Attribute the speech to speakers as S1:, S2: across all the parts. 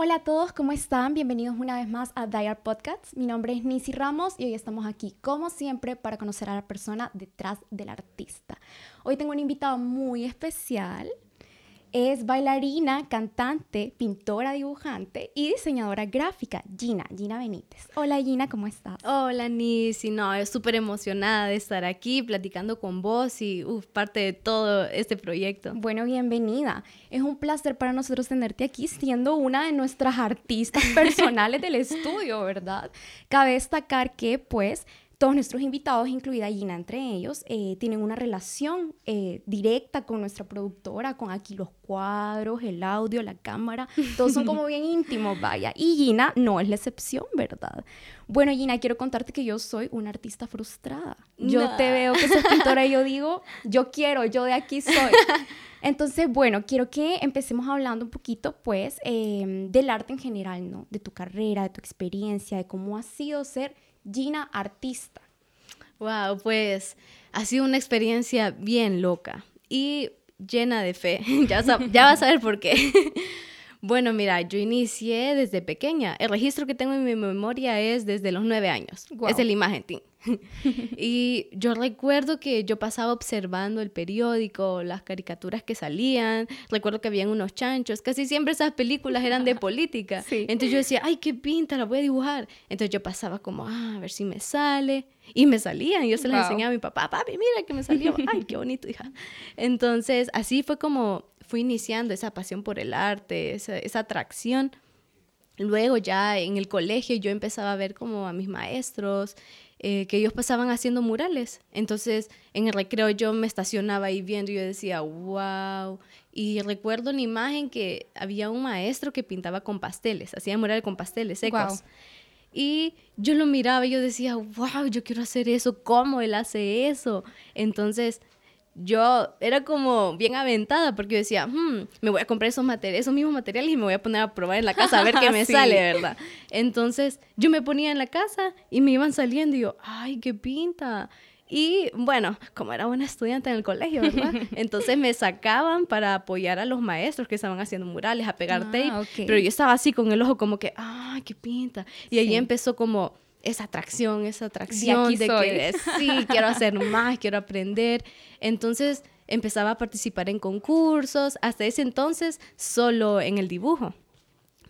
S1: Hola a todos, ¿cómo están? Bienvenidos una vez más a Diar Podcasts. Mi nombre es Nisi Ramos y hoy estamos aquí, como siempre, para conocer a la persona detrás del artista. Hoy tengo un invitado muy especial. Es bailarina, cantante, pintora, dibujante y diseñadora gráfica, Gina, Gina Benítez. Hola Gina, ¿cómo estás?
S2: Hola Nisi, no, súper emocionada de estar aquí platicando con vos y uf, parte de todo este proyecto.
S1: Bueno, bienvenida. Es un placer para nosotros tenerte aquí siendo una de nuestras artistas personales del estudio, ¿verdad? Cabe destacar que pues todos nuestros invitados, incluida Gina entre ellos, eh, tienen una relación eh, directa con nuestra productora, con aquí los cuadros, el audio, la cámara, todos son como bien íntimos, vaya. Y Gina no es la excepción, ¿verdad? Bueno, Gina, quiero contarte que yo soy una artista frustrada. Yo te veo que sos pintora y yo digo, yo quiero, yo de aquí soy. Entonces, bueno, quiero que empecemos hablando un poquito, pues, em, del arte en general, ¿no? De tu carrera, de tu experiencia, de cómo ha sido ser Gina artista.
S2: Wow, pues ha sido una experiencia bien loca y llena de fe. ya, ya vas a ver por qué. Bueno, mira, yo inicié desde pequeña. El registro que tengo en mi memoria es desde los nueve años. Es el imagen, y yo recuerdo que yo pasaba observando el periódico, las caricaturas que salían. Recuerdo que habían unos chanchos. Casi siempre esas películas eran de política. Entonces yo decía, ay, qué pinta, la voy a dibujar. Entonces yo pasaba como, ah, a ver si me sale. Y me salían. Yo se las enseñaba a mi papá, papi, mira que me salió. Ay, qué bonito, hija. Entonces así fue como fui iniciando esa pasión por el arte, esa, esa atracción. Luego ya en el colegio yo empezaba a ver como a mis maestros, eh, que ellos pasaban haciendo murales. Entonces en el recreo yo me estacionaba ahí viendo y yo decía, wow. Y recuerdo una imagen que había un maestro que pintaba con pasteles, hacía murales con pasteles secos. Y yo lo miraba y yo decía, wow, yo quiero hacer eso, ¿cómo él hace eso? Entonces yo era como bien aventada porque yo decía, hmm, me voy a comprar esos materiales, esos mismos materiales y me voy a poner a probar en la casa a ver qué me sale, ¿verdad? Entonces yo me ponía en la casa y me iban saliendo y yo, ay, qué pinta. Y bueno, como era buena estudiante en el colegio, ¿verdad? Entonces me sacaban para apoyar a los maestros que estaban haciendo murales, a pegar ah, tape. Pero yo estaba así con el ojo como que, ay, qué pinta. Y ahí empezó como esa atracción, esa atracción de, que sí, quiero hacer más, quiero aprender. Entonces empezaba a participar en concursos, hasta ese entonces solo en el dibujo.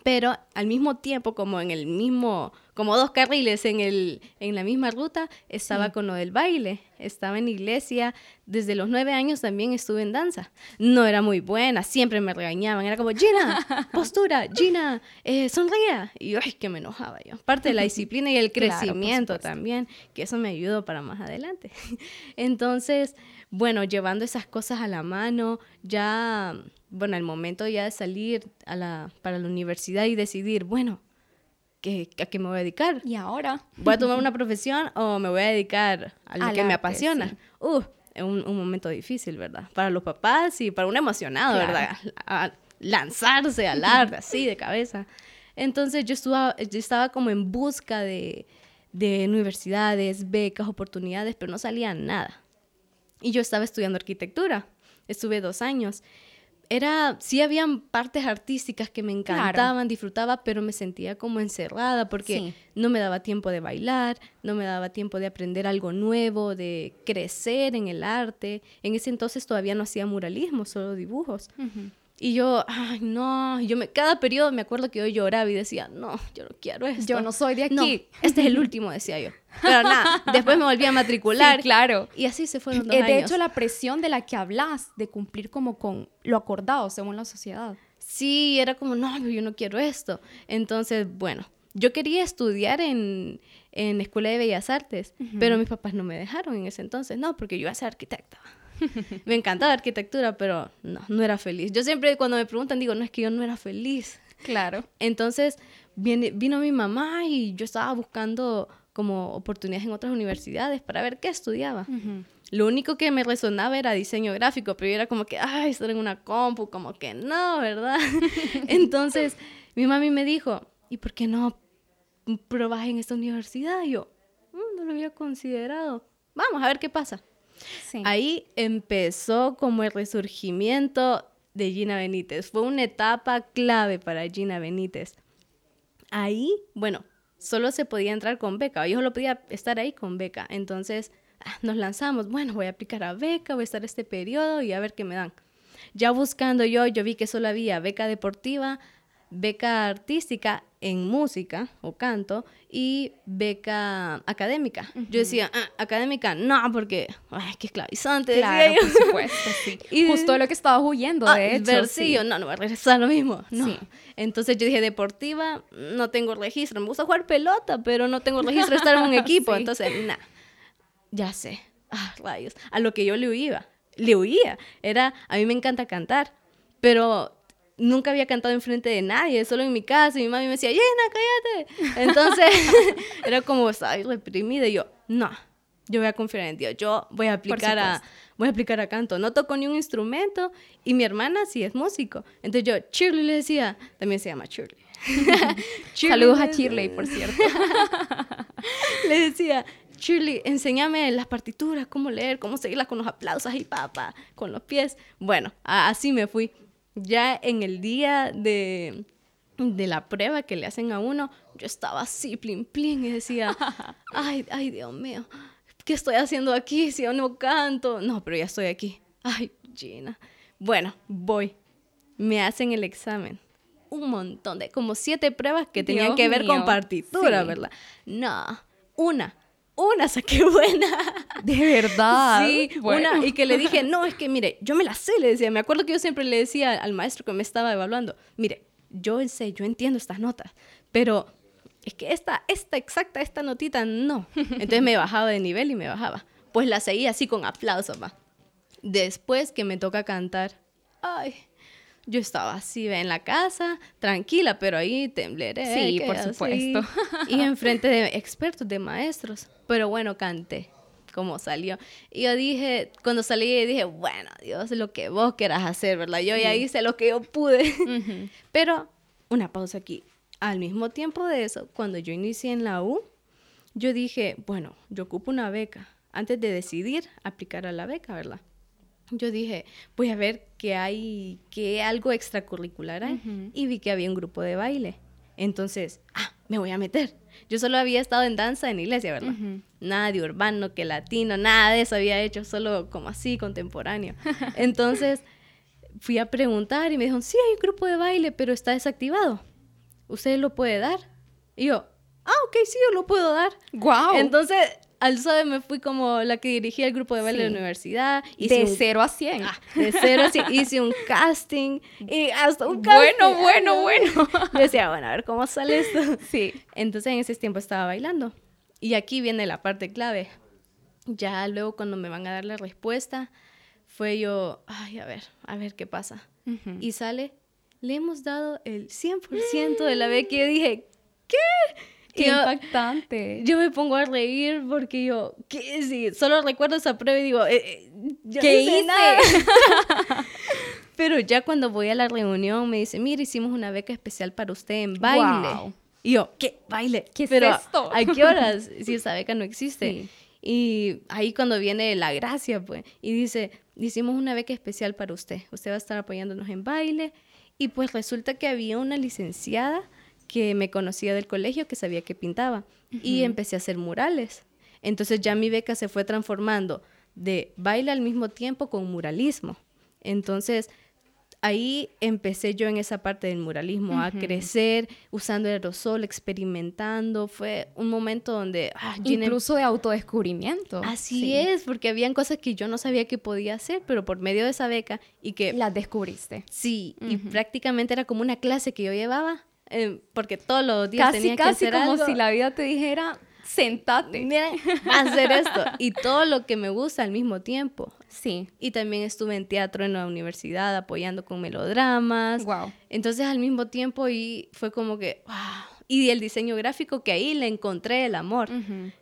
S2: Pero al mismo tiempo, como en el mismo como dos carriles en, el, en la misma ruta, estaba con lo del baile, estaba en iglesia, desde los nueve años también estuve en danza. No era muy buena, siempre me regañaban, era como, Gina, postura, Gina, eh, sonría. Y ay, que me enojaba yo. Parte de la disciplina y el crecimiento también, que eso me ayudó para más adelante. Entonces, bueno, llevando esas cosas a la mano, ya, bueno, el momento ya de salir a la, para la universidad y decidir, bueno, ¿a qué me voy a dedicar?
S1: ¿Y ahora?
S2: ¿Voy a tomar una profesión o me voy a dedicar a lo que me apasiona? Uh, es un, momento difícil, ¿verdad? Para los papás y para un emocionado, ¿verdad? A lanzarse al arte, así, de cabeza. Entonces yo, yo estaba como en busca de, de universidades, becas, oportunidades, pero no salía nada. Y yo estaba estudiando arquitectura. Estuve dos años era, sí habían partes artísticas que me encantaban, disfrutaba, pero me sentía como encerrada porque no me daba tiempo de bailar, no me daba tiempo de aprender algo nuevo, de crecer en el arte. En ese entonces todavía no hacía muralismo, solo dibujos. Y yo, ay, no, yo me, cada periodo me acuerdo que yo lloraba y decía, no, yo no quiero esto.
S1: Yo no soy de aquí.
S2: este es el último, decía yo. Pero nada, después me volví a matricular.
S1: claro.
S2: Y así se fueron dos
S1: eh,
S2: De
S1: hecho, la presión de la que hablas, de cumplir como con lo acordado según la sociedad.
S2: Sí, era como, no, yo no quiero esto. Entonces, bueno, yo quería estudiar en, en Escuela de Bellas Artes, pero mis papás no me dejaron en ese entonces, no, porque yo iba a ser arquitecta. me encantaba arquitectura, pero no, no era feliz. Yo siempre cuando me preguntan digo, no, es que yo no era feliz.
S1: Claro.
S2: Entonces viene, vino mi mamá y yo estaba buscando como oportunidades en otras universidades para ver qué estudiaba. Lo único que me resonaba era diseño gráfico, pero yo era como que, ay, estar en una compu, como que no, ¿verdad? Entonces mi mami me dijo, ¿y por qué no probas en esta universidad? Y yo, mm, no lo había considerado. Vamos a ver qué pasa. Ahí empezó como el resurgimiento de Gina Benítez. Fue una etapa clave para Gina Benítez. Ahí, bueno, solo se podía entrar con beca, yo solo podía estar ahí con beca. Entonces ah, nos lanzamos, bueno, voy a aplicar a beca, voy a estar este periodo y a ver qué me dan. Ya buscando yo, yo vi que solo había beca deportiva, beca artística en música o canto y beca académica. Yo decía, ah, académica, no, porque, ay, qué esclavizante.
S1: Claro, por supuesto, sí. y, Justo lo que estaba huyendo, de ah, hecho.
S2: sí. no, no voy a regresar lo mismo. No. Entonces yo dije, deportiva, no tengo registro. Me gusta jugar pelota, pero no tengo registro de estar en un equipo. Entonces, nada, ya sé. Ah, rayos. A lo que yo le huía. Le huía. Era, a mí me encanta cantar, pero nunca había cantado enfrente de nadie, solo en mi casa. Y mi mami me decía, Llena, cállate. Entonces, era como, estaba reprimida. Y yo, no, yo voy a confiar en Dios. Yo voy a aplicar a, voy a aplicar a canto. No toco ni un instrumento. Y mi hermana sí es músico. Entonces yo, Shirley le decía, también se llama Shirley.
S1: Saludos a Shirley, por cierto.
S2: le decía, Shirley, enséñame las partituras, cómo leer, cómo seguirlas con los aplausos y papá, con los pies. Bueno, así me fui ya en el día de, de la prueba que le hacen a uno, yo estaba así, plin, plin, y decía, ay, ay, Dios mío, ¿qué estoy haciendo aquí si yo no canto? No, pero ya estoy aquí. Ay, Gina. Bueno, voy. Me hacen el examen. Un montón de, como siete pruebas que tenían que ver con partitura, ¿verdad? No, una una saqué buena.
S1: De verdad.
S2: Sí, una. Y que le dije, no, es que mire, yo me la sé, le decía. Me acuerdo que yo siempre le decía al maestro que me estaba evaluando, mire, yo sé, yo entiendo estas notas, pero es que esta, esta exacta, esta notita, no. Entonces me bajaba de nivel y me bajaba. Pues la seguía así con aplausos, va. Después que me toca cantar, ay, yo estaba así en la casa, tranquila, pero ahí tembleré.
S1: Sí, por supuesto.
S2: Y enfrente de expertos, de maestros. Pero bueno, canté como salió. Y yo dije, cuando salí, dije, bueno, Dios, lo que vos quieras hacer, ¿verdad? Yo ya hice lo que yo pude. Pero una pausa aquí. Al mismo tiempo de eso, cuando yo inicié en la U, yo dije, bueno, yo ocupo una beca. Antes de decidir aplicar a la beca, ¿verdad? yo dije, voy a ver qué hay, qué algo extracurricular hay. Y vi que había un grupo de baile. Entonces, ah, me voy a meter. Yo solo había estado en danza en iglesia, ¿verdad? Nada de urbano, que latino, nada de eso había hecho, solo como así, contemporáneo. Entonces, fui a preguntar y me dijeron, sí, hay un grupo de baile, pero está desactivado. ¿Usted lo puede dar? Y yo, ah, ok, sí, yo lo puedo dar.
S1: Wow.
S2: Entonces, al SOE me fui como la que dirigía el grupo de baile de la universidad.
S1: de 0 a 100.
S2: Ah, de 0 a 100. hice un casting y hasta un casting.
S1: Bueno, bueno, bueno.
S2: Yo decía, bueno, a ver cómo sale esto.
S1: Sí.
S2: Entonces en ese tiempo estaba bailando. Y aquí viene la parte clave. Ya luego cuando me van a dar la respuesta, fue yo, ay, a ver, a ver qué pasa. Y sale, le hemos dado el 100% de la beca. Y yo dije, ¿qué?
S1: Qué impactante.
S2: Yo me pongo a reír porque yo, ¿qué? Sí, solo recuerdo esa prueba y digo, eh, eh
S1: ¿qué hice?
S2: Pero ya cuando voy a la reunión me dice, mira, hicimos una beca especial para usted en baile. Y yo, ¿qué? ¿Baile?
S1: ¿Qué es esto?
S2: ¿A qué horas? Si esa beca no existe. Y ahí cuando viene la gracia, pues, y dice, hicimos una beca especial para usted. Usted va a estar apoyándonos en baile. Y pues resulta que había una licenciada que me conocía del colegio, que sabía que pintaba. Y empecé a hacer murales. Entonces ya mi beca se fue transformando de baile al mismo tiempo con muralismo. Entonces ahí empecé yo en esa parte del muralismo a crecer, usando el aerosol, experimentando. Fue un momento donde...
S1: Ah, Incluso de autodescubrimiento.
S2: Así es, porque habían cosas que yo no sabía que podía hacer, pero por medio de esa beca y que...
S1: Las descubriste.
S2: Sí, y prácticamente era como una clase que yo llevaba eh, porque todos los días
S1: casi,
S2: tenía
S1: que hacer como si la vida te dijera, sentate.
S2: Mira, hacer esto. Y todo lo que me gusta al mismo tiempo.
S1: Sí.
S2: Y también estuve en teatro en la universidad apoyando con melodramas.
S1: Wow.
S2: Entonces al mismo tiempo y fue como que, wow. Y el diseño gráfico que ahí le encontré el amor.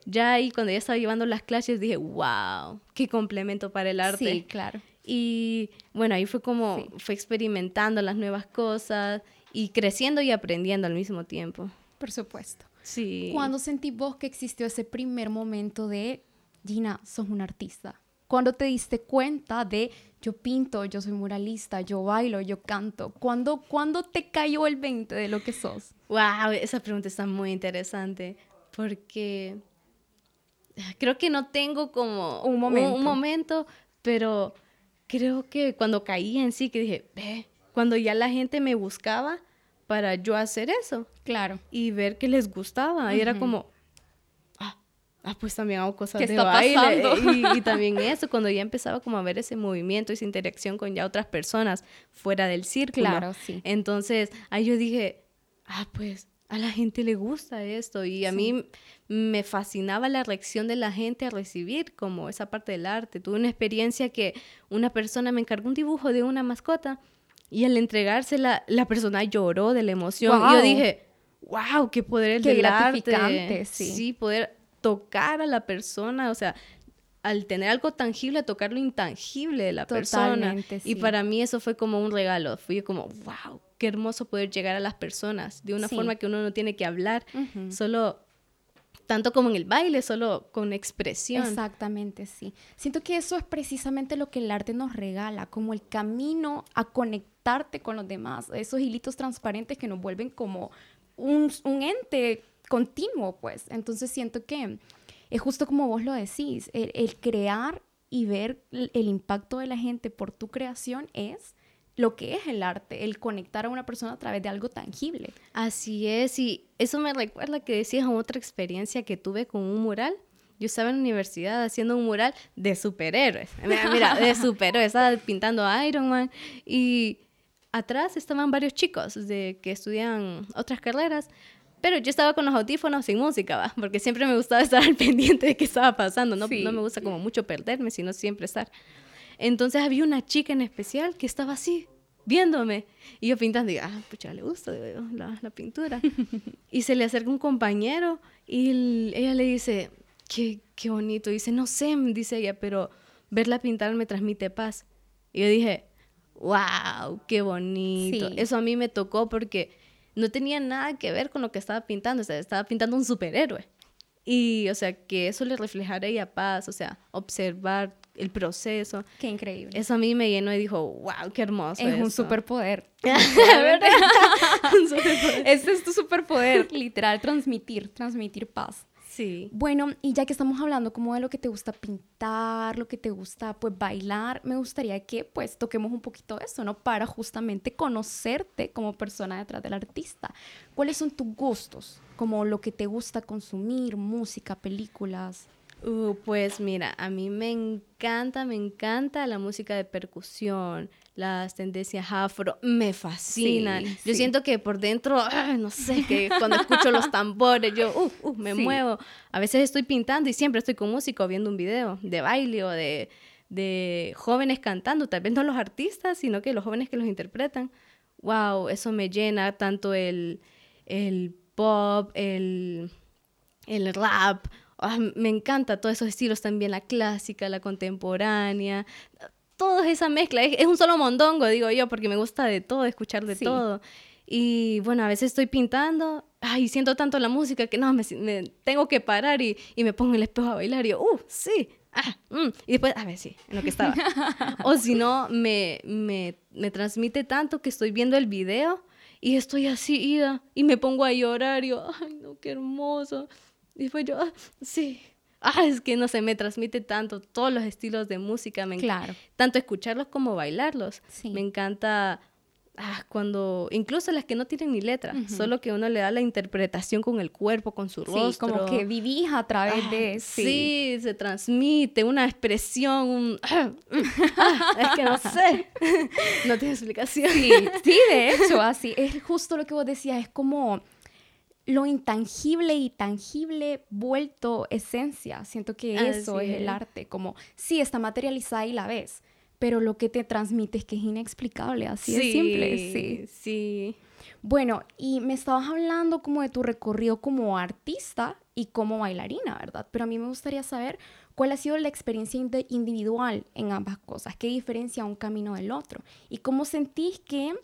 S2: Ya ahí cuando ya estaba llevando las clases dije, wow, qué complemento para el arte.
S1: Sí, claro.
S2: Y bueno, ahí fue como, fue experimentando las nuevas cosas y creciendo y aprendiendo al mismo tiempo.
S1: Por supuesto.
S2: Sí.
S1: ¿Cuándo sentí vos que existió ese primer momento de, Gina, sos una artista? ¿Cuándo te diste cuenta de yo pinto, yo soy muralista, yo bailo, yo canto? ¿Cuándo, ¿Cuándo te cayó el 20 de lo que sos?
S2: Wow, esa pregunta está muy interesante porque creo que no tengo como
S1: un momento,
S2: un, momento pero creo que cuando caí en sí, que dije, ve, cuando ya la gente me buscaba para yo hacer eso.
S1: Claro.
S2: Y ver que les gustaba. Y era como, ah, ah, pues también hago cosas
S1: ¿Qué
S2: de
S1: está
S2: baile.
S1: pasando?
S2: Y, y también eso, cuando ya empezaba como a ver ese movimiento, esa interacción con ya otras personas fuera del círculo.
S1: Claro, sí.
S2: Entonces, ahí yo dije, ah, pues a la gente le gusta esto y a
S1: Sí.
S2: mí me fascinaba la reacción de la gente a recibir como esa parte del arte. Tuve una experiencia que una persona me encargó un dibujo de una mascota y al entregársela la persona lloró de la emoción. Y yo dije, wow, qué poder el
S1: Qué
S2: del
S1: gratificante,
S2: arte.
S1: sí.
S2: poder tocar a la persona, o sea, al tener algo tangible, tocar lo intangible de la persona.
S1: Totalmente,
S2: Y
S1: sí.
S2: para mí eso fue como un regalo. Fui como, wow, qué hermoso poder llegar a las personas de una
S1: Sí.
S2: forma que uno no tiene que hablar, solo, tanto como en el baile, solo con expresión.
S1: Exactamente, sí. Siento que eso es precisamente lo que el arte nos regala, como el camino a conectarte con los demás, esos hilitos transparentes que nos vuelven como un, un ente continuo, pues. Entonces siento que es justo como vos lo decís, el, crear y ver el, el impacto de la gente por tu creación es lo que es el arte, el conectar a una persona a través de algo tangible.
S2: Así es, y eso me recuerda que decías otra experiencia que tuve con un mural. Yo estaba en la universidad haciendo un mural de superhéroes. Mira, mira, de superhéroes. Estaba pintando a Iron Man y atrás estaban varios chicos de que estudian otras carreras. Pero yo estaba con los audífonos sin música, ¿va? Porque siempre me gustaba estar al pendiente de qué estaba pasando. No,
S1: Sí.
S2: no me gusta como mucho perderme, sino siempre estar. Entonces había una chica en especial que estaba así, viéndome. Y yo pintando, y ah, pucha, le gusta la, la pintura. y se le acerca un compañero y el- ella le dice, qué, qué bonito. dice, no sé, dice ella, pero verla pintar me transmite paz. Y yo dije, wow, qué bonito.
S1: Sí.
S2: Eso a mí me tocó porque no tenía nada que ver con lo que estaba pintando. O sea, estaba pintando un superhéroe. Y, o sea, que eso le reflejara a ella paz, o sea, observar el proceso.
S1: Qué increíble.
S2: Eso a mí me llenó y dijo, wow, qué hermoso.
S1: es un
S2: eso".
S1: superpoder.
S2: Un superpoder.
S1: Ese es tu superpoder, literal, transmitir, transmitir paz.
S2: Sí.
S1: Bueno, y ya que estamos hablando como de lo que te gusta pintar, lo que te gusta pues bailar, me gustaría que pues toquemos un poquito eso, ¿no? Para justamente conocerte como persona detrás del artista. ¿Cuáles son tus gustos? Como lo que te gusta consumir, música, películas.
S2: Uh, pues mira, a mí me encanta, me encanta la música de percusión, las tendencias afro, me fascina.
S1: Sí,
S2: yo
S1: sí.
S2: siento que por dentro, ah, no sé, que cuando escucho los tambores, yo uh, uh, me
S1: Sí.
S2: muevo. A veces estoy pintando y siempre estoy con música o viendo un video de baile o de, de jóvenes cantando, tal vez no los artistas, sino que los jóvenes que los interpretan. Wow, eso me llena tanto el, el pop, el, el rap. Me encanta todos esos estilos también, la clásica, la contemporánea, toda esa mezcla. Es, es un solo mondongo, digo yo, porque me gusta de todo, escuchar de
S1: Sí.
S2: todo. Y bueno, a veces estoy pintando, ay, siento tanto la música que no, me, me tengo que parar y, y me pongo en el espejo a bailar y yo, uh, sí, ah, mm. y después, a ver, sí, en lo que estaba. o si no, me, me, me transmite tanto que estoy viendo el video y estoy así ida y me pongo a llorar y yo, ay, no, qué hermoso. Y después yo, ah, sí. Ah, es que no sé, me transmite tanto todos los estilos de música. Me
S1: Claro.
S2: Tanto escucharlos como bailarlos.
S1: Sí.
S2: Me encanta ah, cuando, incluso las que no tienen ni letra,
S1: Ujú.
S2: solo que uno le da la interpretación con el cuerpo, con su
S1: Sí,
S2: rostro.
S1: como que vivís a través
S2: Ah,
S1: de...
S2: sí. se transmite una expresión, un... ah, es que no sé, no tiene explicación.
S1: Sí, sí, de hecho, así. Es justo lo que vos decías, es como lo intangible y tangible vuelto esencia. Siento que eso es el
S2: es.
S1: arte, como sí, está materializada y la ves, pero lo que te transmite es que es inexplicable, así de simple, sí.
S2: Sí.
S1: Bueno, y me estabas hablando como de tu recorrido como artista y como bailarina, ¿verdad? Pero a mí me gustaría saber cuál ha sido la experiencia individual en ambas cosas, qué diferencia un camino del otro y cómo sentís que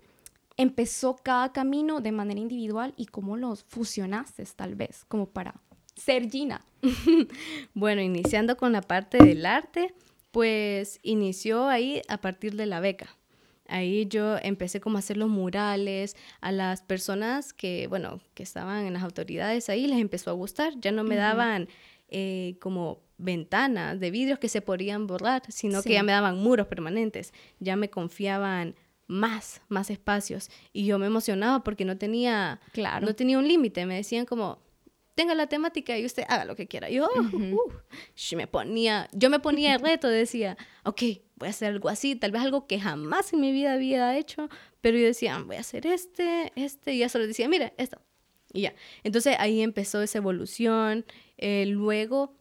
S1: empezó cada camino de manera individual y cómo los fusionaste tal vez, como para ser Gina.
S2: Bueno, iniciando con la parte del arte, Pues inició ahí a partir de la beca. Ahí yo empecé como a hacer los murales a las personas que, bueno, que estaban en las autoridades ahí, les empezó a gustar. Ya no me daban eh, como ventanas de vidrios que se podían borrar, sino que ya me daban muros permanentes. Ya me confiaban más, más espacios. Y yo me emocionaba porque no tenía,
S1: Claro.
S2: no tenía un límite. Me decían como, tenga la temática y usted haga lo que quiera. Yo, uh, sh, me ponía, yo me ponía el reto, decía, ok, voy a hacer algo así, tal vez algo que jamás en mi vida había hecho, pero yo decía, voy a hacer este, este, y ya solo decía, mira, esto. Y ya. Entonces ahí empezó esa evolución. Eh, luego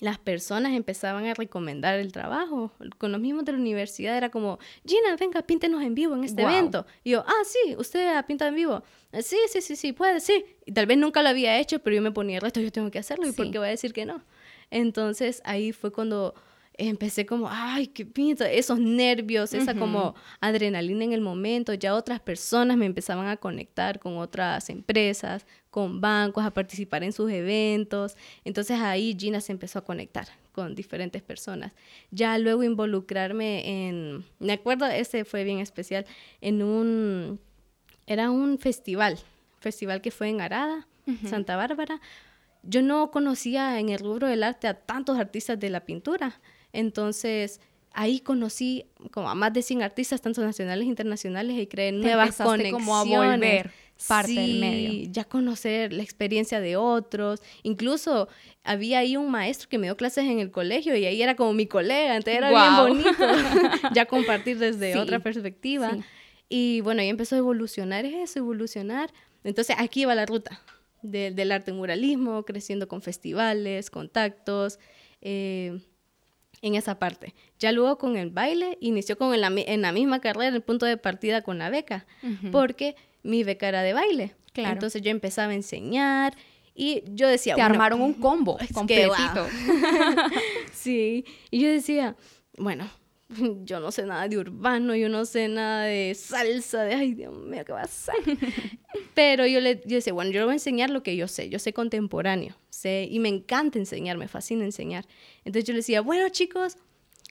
S2: las personas empezaban a recomendar el trabajo. Con los mismos de la universidad era como, Gina, venga, píntenos en vivo en este evento. Y yo, ah, sí, usted ha pintado en vivo. "Eh, Sí, sí, sí, sí, puede, sí. Y tal vez nunca lo había hecho, pero yo me ponía el resto, yo tengo que hacerlo. ¿Y por qué voy a decir que no? Entonces ahí fue cuando empecé como, ay, qué pinto, esos nervios, esa como adrenalina en el momento. Ya otras personas me empezaban a conectar con otras empresas, con bancos, a participar en sus eventos. Entonces ahí Gina se empezó a conectar con diferentes personas. Ya luego involucrarme en, me acuerdo, ese fue bien especial, en un, era un festival, festival que fue en Arada, Santa Bárbara. Yo no conocía en el rubro del arte a tantos artistas de la pintura. Entonces, ahí conocí como a más de 100 artistas, tanto nacionales e internacionales, y creé nuevas conexiones.
S1: como a volver parte del
S2: Sí,
S1: medio.
S2: ya conocer la experiencia de otros. Incluso había ahí un maestro que me dio clases en el colegio y ahí era como mi colega, entonces era
S1: Guau.
S2: bien bonito ya compartir desde
S1: Sí,
S2: otra perspectiva.
S1: sí.
S2: Y bueno, ahí empezó a evolucionar eso, evolucionar. Entonces aquí va la ruta de- del arte muralismo, creciendo con festivales, contactos, eh, en esa parte. Ya luego con el baile, inició con en la misma carrera, el punto de partida con la beca, porque mi beca era de baile.
S1: Claro.
S2: Entonces yo empezaba a enseñar y yo decía...
S1: Te
S2: bueno,
S1: armaron un combo
S2: es que,
S1: completito.
S2: Sí, y yo decía, bueno, yo no sé nada de urbano, yo no sé nada de salsa, de, ay, Dios mío, ¿qué va a ser? Pero yo le yo decía, bueno, yo le voy a enseñar lo que yo sé, yo sé contemporáneo, sé, y me encanta enseñar, me fascina enseñar. Entonces yo le decía, bueno, chicos,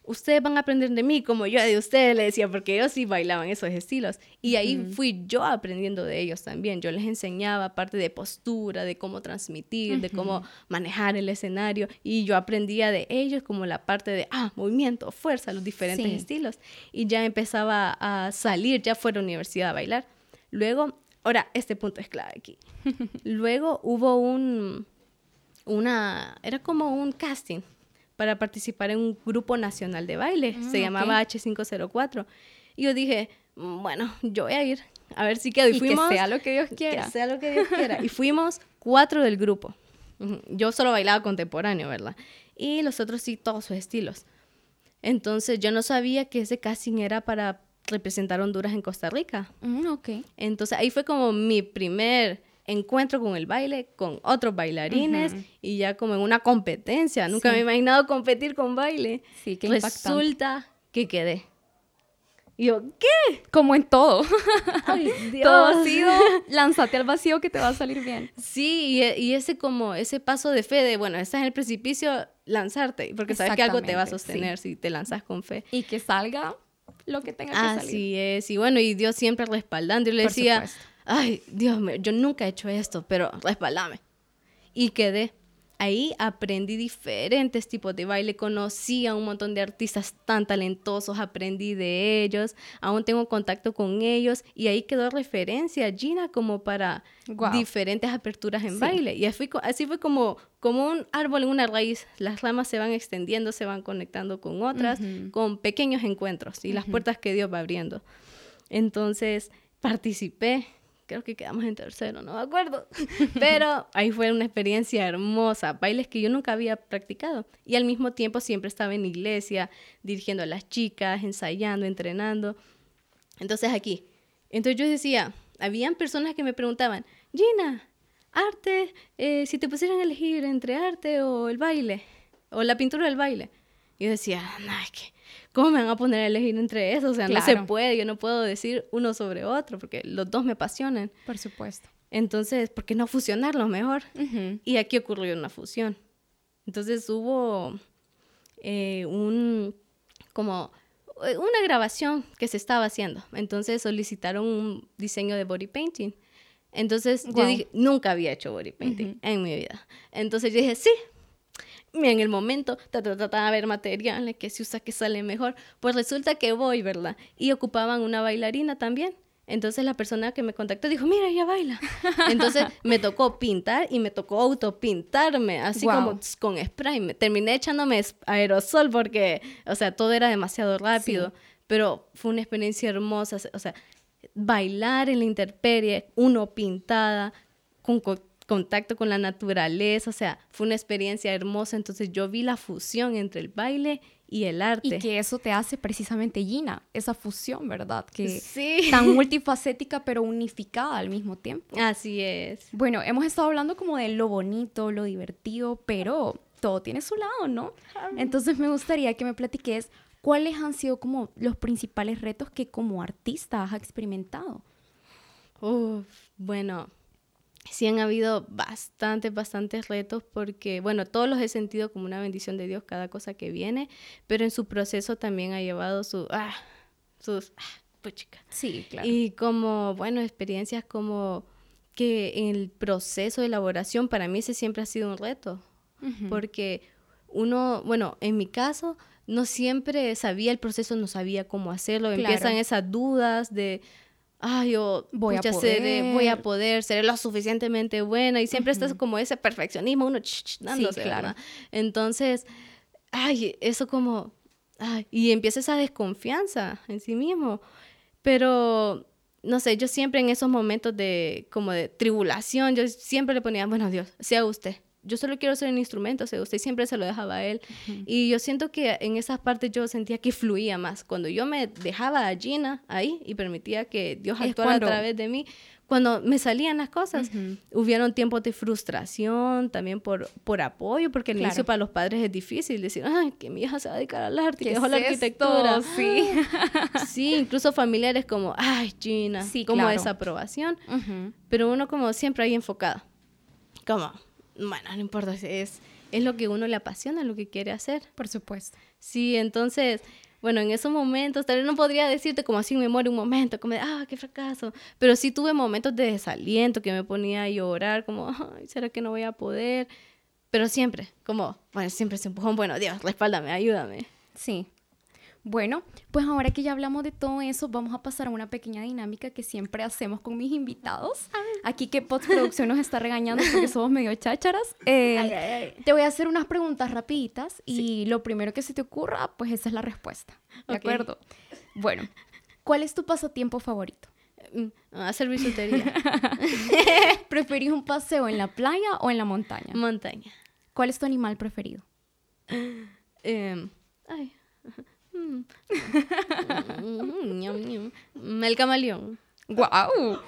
S2: ustedes van a aprender de mí como yo de ustedes, le decía, porque ellos sí bailaban esos estilos. Y ahí fui yo aprendiendo de ellos también. Yo les enseñaba parte de postura, de cómo transmitir, de cómo manejar el escenario. Y yo aprendía de ellos como la parte de, ah, movimiento, fuerza, los diferentes
S1: Sí.
S2: estilos. Y ya empezaba a salir, ya fuera a la universidad a bailar. Luego, ahora, este punto es clave aquí. Luego hubo un, una, era como un casting para participar en un grupo nacional de baile.
S1: Mm,
S2: Se llamaba H504. Y yo dije, "Mm, bueno, yo voy a ir, a ver si quedo. Y,
S1: Y que
S2: fuimos,
S1: sea lo que Dios quiera.
S2: Que sea lo que Dios quiera. y fuimos cuatro del grupo. Yo solo bailaba contemporáneo, ¿verdad? Y los otros sí, todos sus estilos. Entonces yo no sabía que ese casting era para representar Honduras en Costa Rica.
S1: Mm, ok.
S2: Entonces ahí fue como mi primer encuentro con el baile, con otros bailarines y ya como en una competencia. Nunca
S1: Sí.
S2: me he imaginado competir con baile.
S1: Sí, qué impactante.
S2: Resulta que quedé. Y yo, ¿qué?
S1: Como en todo.
S2: Ay,
S1: Todo ha
S2: Dios.
S1: sido, lánzate al vacío que te va a salir bien.
S2: Sí, y, y ese como, ese paso de fe de, bueno, estás en el precipicio, lanzarte, porque sabes que algo te va a
S1: Exactamente, sí.
S2: sostener si te lanzas con fe.
S1: Y que salga lo que tenga que salir.
S2: Así es, y bueno, y Dios siempre respaldando. Y le
S1: Por
S2: decía,
S1: supuesto.
S2: Ay, Dios mío, yo nunca he hecho esto, pero respaldame. Y quedé. Ahí aprendí diferentes tipos de baile, conocí a un montón de artistas tan talentosos, aprendí de ellos, aún tengo contacto con ellos y ahí quedó referencia Gina como para diferentes aperturas en
S1: Sí.
S2: baile. Y así, fue- así fue como, como un árbol en una raíz, las ramas se van extendiendo, se van conectando con otras, con pequeños encuentros y las puertas que Dios va abriendo. Entonces participé, creo que quedamos en tercero, no me acuerdo, pero ahí fue una experiencia hermosa, bailes que yo nunca había practicado y al mismo tiempo siempre estaba en la iglesia dirigiendo a las chicas, ensayando, entrenando. Entonces aquí, entonces yo decía, habían personas que me preguntaban, Gina, arte, eh, si te pusieran a elegir entre arte o el baile, o la pintura o el baile. Yo decía, no, es que, ¿cómo me van a poner a elegir entre eso? O sea, no se
S1: Claro.
S2: puede, yo no puedo decir uno sobre otro, porque los dos me apasionan.
S1: Por supuesto.
S2: Entonces, ¿por qué no fusionarlos mejor?
S1: Ujú.
S2: Y aquí ocurrió una fusión. Entonces hubo eh, un, como eh, una grabación que se estaba haciendo. Entonces solicitaron un diseño de body painting. Entonces yo dije, nunca había hecho body painting en mi vida. Entonces yo dije, sí. En el momento, ta, ta, ta, a ver materiales que se usa que sale mejor. Pues resulta que voy, ¿verdad? Y ocupaban una bailarina también. Entonces la persona que me contactó dijo, mira, ella baila. Entonces me tocó pintar y me tocó autopintarme, así como con spray. Me, terminé echándome aerosol porque, o sea, todo era demasiado rápido. Pero fue una experiencia hermosa. O sea, bailar en la intemperie, uno pintada, con contacto con la naturaleza, o sea, fue una experiencia hermosa. Entonces yo vi la fusión entre el baile y el arte.
S1: Y que eso te hace precisamente Gina, esa fusión, ¿verdad? Que sí. tan multifacética pero unificada al mismo tiempo.
S2: Así es.
S1: Bueno, hemos estado hablando como de lo bonito, lo divertido, pero todo tiene su lado, ¿no? Entonces me gustaría que me platiques cuáles han sido como los principales retos que como artista has experimentado.
S2: Uf, bueno, sí han habido bastantes, bastantes retos porque, bueno, todos los he sentido como una bendición de Dios cada cosa que viene, pero en su proceso también ha llevado su, ah, sus, ah, puchica.
S1: Sí, claro.
S2: Y como, bueno, experiencias como que en el proceso de elaboración para mí ese siempre ha sido un reto, porque uno, bueno, en mi caso, no siempre sabía el proceso, no sabía cómo hacerlo, empiezan esas dudas de ay, yo voy a, poder. voy a poder, ser lo suficientemente buena y siempre estás como ese perfeccionismo, uno dándose, claro. Entonces, ay, eso como, ay, y empieza esa desconfianza en sí mismo, pero no sé, yo siempre en esos momentos de como de tribulación, yo siempre le ponía, bueno, Dios, sea usted, yo solo quiero ser un instrumento, o sea, usted siempre se lo dejaba a él. Y yo siento que en esas partes yo sentía que fluía más. Cuando yo me dejaba a Gina ahí y permitía que Dios actuara a través de mí, cuando me salían las cosas, hubieron tiempos de frustración, también por, por apoyo, porque el inicio para los padres es difícil decir, ay, que mi hija se va a dedicar al arte, que dejó la arquitectura.
S1: Sí.
S2: sí, incluso familiares como, ay, Gina, sí, como desaprobación, pero uno como siempre ahí enfocado, como, bueno, no importa, es, es lo que uno le apasiona, lo que quiere hacer.
S1: Por supuesto.
S2: Sí, entonces, bueno, en esos momentos, tal vez no podría decirte como así me muere un momento, como de, ah, qué fracaso, pero sí tuve momentos de desaliento que me ponía a llorar, como, ay, ¿será que no voy a poder? Pero siempre, como, bueno, siempre ese empujón, bueno, Dios, respáldame, ayúdame.
S1: Sí. Bueno, pues ahora que ya hablamos de todo eso, vamos a pasar a una pequeña dinámica que siempre hacemos con mis invitados. Aquí que postproducción nos está regañando porque somos medio chácharas. Eh, te voy a hacer unas preguntas rapiditas y lo primero que se te ocurra, pues esa es la respuesta. ¿De acuerdo? Bueno, ¿cuál es tu pasatiempo favorito?
S2: Mm, hacer bisutería.
S1: ¿Preferís un paseo en la playa o en la montaña?
S2: Montaña.
S1: ¿Cuál es tu animal preferido?
S2: Eh, ay, el camaleón.
S1: ¡Guau!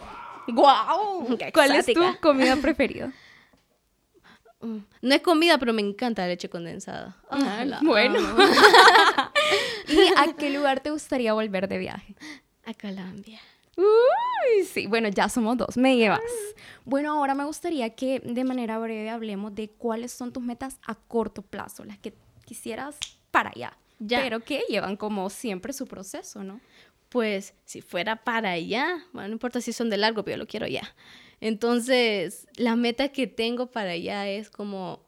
S1: ¡Guau! ¿Cuál es tu comida preferida?
S2: Mm, no es comida, pero me encanta la leche condensada.
S1: Ah, bueno. ¿Y a qué lugar te gustaría volver de viaje?
S2: A Colombia.
S1: Uy, sí, bueno, ya somos dos, me llevas. Bueno, ahora me gustaría que de manera breve hablemos de cuáles son tus metas a corto plazo, las que quisieras para allá pero que llevan como siempre su proceso, ¿no?
S2: Pues si fuera para allá, bueno, no importa si son de largo, pero yo lo quiero ya. Entonces, la meta que tengo para allá es como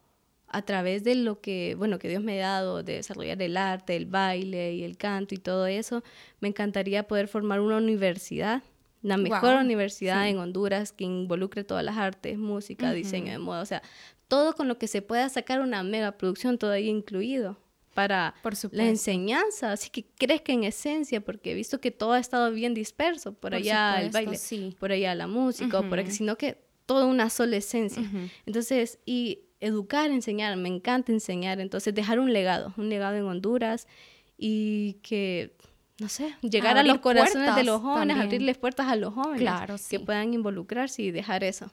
S2: a través de lo que, bueno, que Dios me ha dado, de desarrollar el arte, el baile y el canto y todo eso, me encantaría poder formar una universidad, la mejor universidad en Honduras que involucre todas las artes, música, diseño de moda, o sea, todo con lo que se pueda sacar una mega producción, todo ahí incluido para la enseñanza, así que crezca en esencia, porque he visto que todo ha estado bien disperso, por, allá el baile, por allá la música, por aquí, sino que toda una sola esencia. Entonces, y educar, enseñar, me encanta enseñar, entonces dejar un legado, un legado en Honduras y que, no sé, llegar a los corazones de los jóvenes, abrirles puertas a los jóvenes,
S1: claro,
S2: que puedan involucrarse y dejar eso.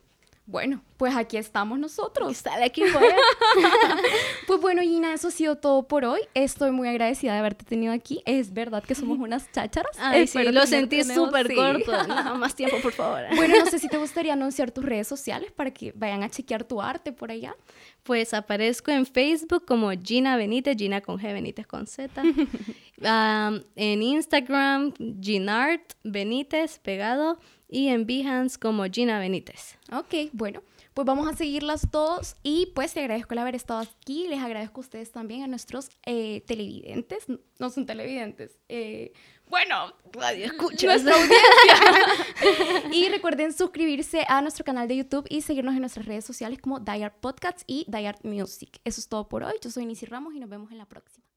S1: Bueno, pues aquí estamos nosotros.
S2: Está de aquí
S1: Pues bueno, Gina, eso ha sido todo por hoy. Estoy muy agradecida de haberte tenido aquí. Es verdad que somos unas chácharas.
S2: Ay, sí, lo sentí súper corto. Nada más tiempo, por favor.
S1: Bueno, no sé si te gustaría anunciar tus redes sociales para que vayan a chequear tu arte por allá.
S2: Pues aparezco en Facebook como Gina Benítez, Gina con G, Benítez con Z. Um, en Instagram, Ginart Benítez, pegado. Y en Behance como Gina Benítez.
S1: Ok, bueno, pues vamos a seguirlas todos y pues te agradezco el haber estado aquí. Les agradezco a ustedes también, a nuestros eh, televidentes. No son televidentes. Eh, bueno, radio escucha nuestra audiencia. y recuerden suscribirse a nuestro canal de YouTube y seguirnos en nuestras redes sociales como Dyart Podcasts y Dyart Music. Eso es todo por hoy. Yo soy Nisi Ramos y nos vemos en la próxima.